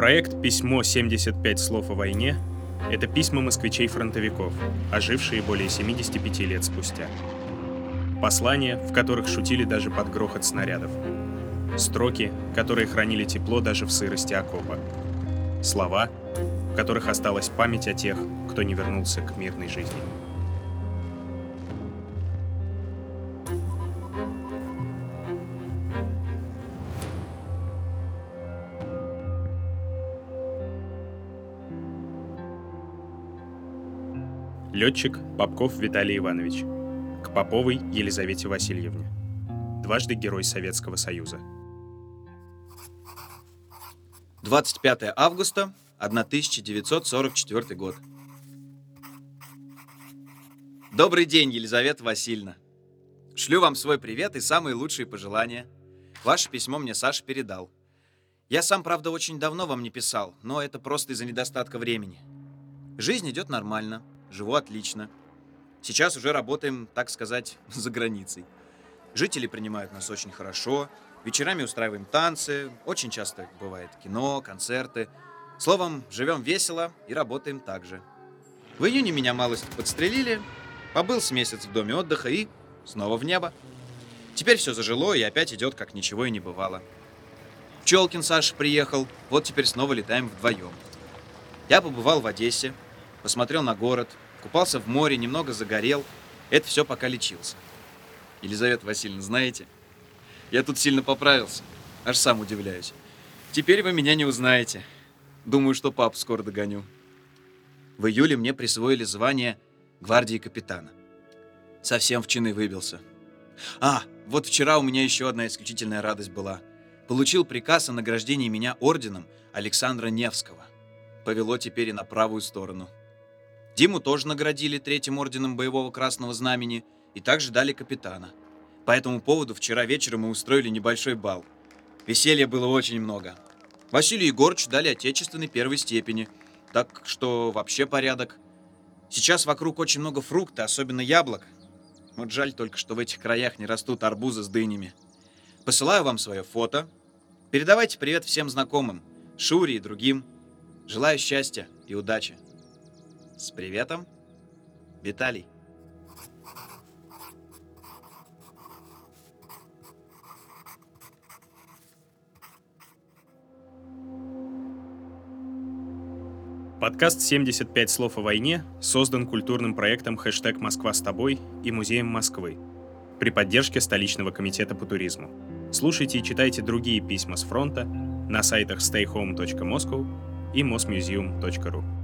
Проект «Письмо 75 слов о войне» — это письма москвичей-фронтовиков, ожившие более 75 лет спустя. Послания, в которых шутили даже под грохот снарядов. Строки, которые хранили тепло даже в сырости окопа. Слова, в которых осталась память о тех, кто не вернулся к мирной жизни. Летчик Попков Виталий Иванович. К Поповой Елизавете Васильевне. Дважды Герой Советского Союза. 25 августа 1944 год. Добрый день, Елизавета Васильевна. Шлю вам свой привет и самые лучшие пожелания. Ваше письмо мне Саша передал. Я сам, правда, очень давно вам не писал, но это просто из-за недостатка времени. Жизнь идет нормально, живу отлично. Сейчас уже работаем, так сказать, за границей. Жители принимают нас очень хорошо, вечерами устраиваем танцы, очень часто бывает кино, концерты. Словом, живем весело и работаем так же. В июне меня малость подстрелили, побыл с месяц в доме отдыха и снова в небо. Теперь все зажило и опять идет, как ничего и не бывало. Пчелкин Саша приехал, вот теперь снова летаем вдвоем. Я побывал в Одессе, посмотрел на город, купался в море, немного загорел. Это все пока лечился. Елизавета Васильевна, знаете, я тут сильно поправился. Аж сам удивляюсь. Теперь вы меня не узнаете. Думаю, что папу скоро догоню. В июле мне присвоили звание гвардии капитана. Совсем в чины выбился. А, вот вчера у меня еще одна исключительная радость была. Получил приказ о награждении меня орденом Александра Невского. Повело теперь и на правую сторону. Диму тоже наградили третьим орденом боевого красного знамени и также дали капитана. По этому поводу вчера вечером мы устроили небольшой бал. Веселья было очень много. Василию Егорычу дали отечественной первой степени, так что вообще порядок. Сейчас вокруг очень много фруктов, особенно яблок. Вот жаль только, что в этих краях не растут арбузы с дынями. Посылаю вам свое фото. Передавайте привет всем знакомым, Шуре и другим. Желаю счастья и удачи. С приветом, Виталий. Подкаст «75 слов о войне» создан культурным проектом «Хэштег Москва с тобой» и Музеем Москвы при поддержке столичного комитета по туризму. Слушайте и читайте другие письма с фронта на сайтах stayhome.moscow и mosmuseum.ru.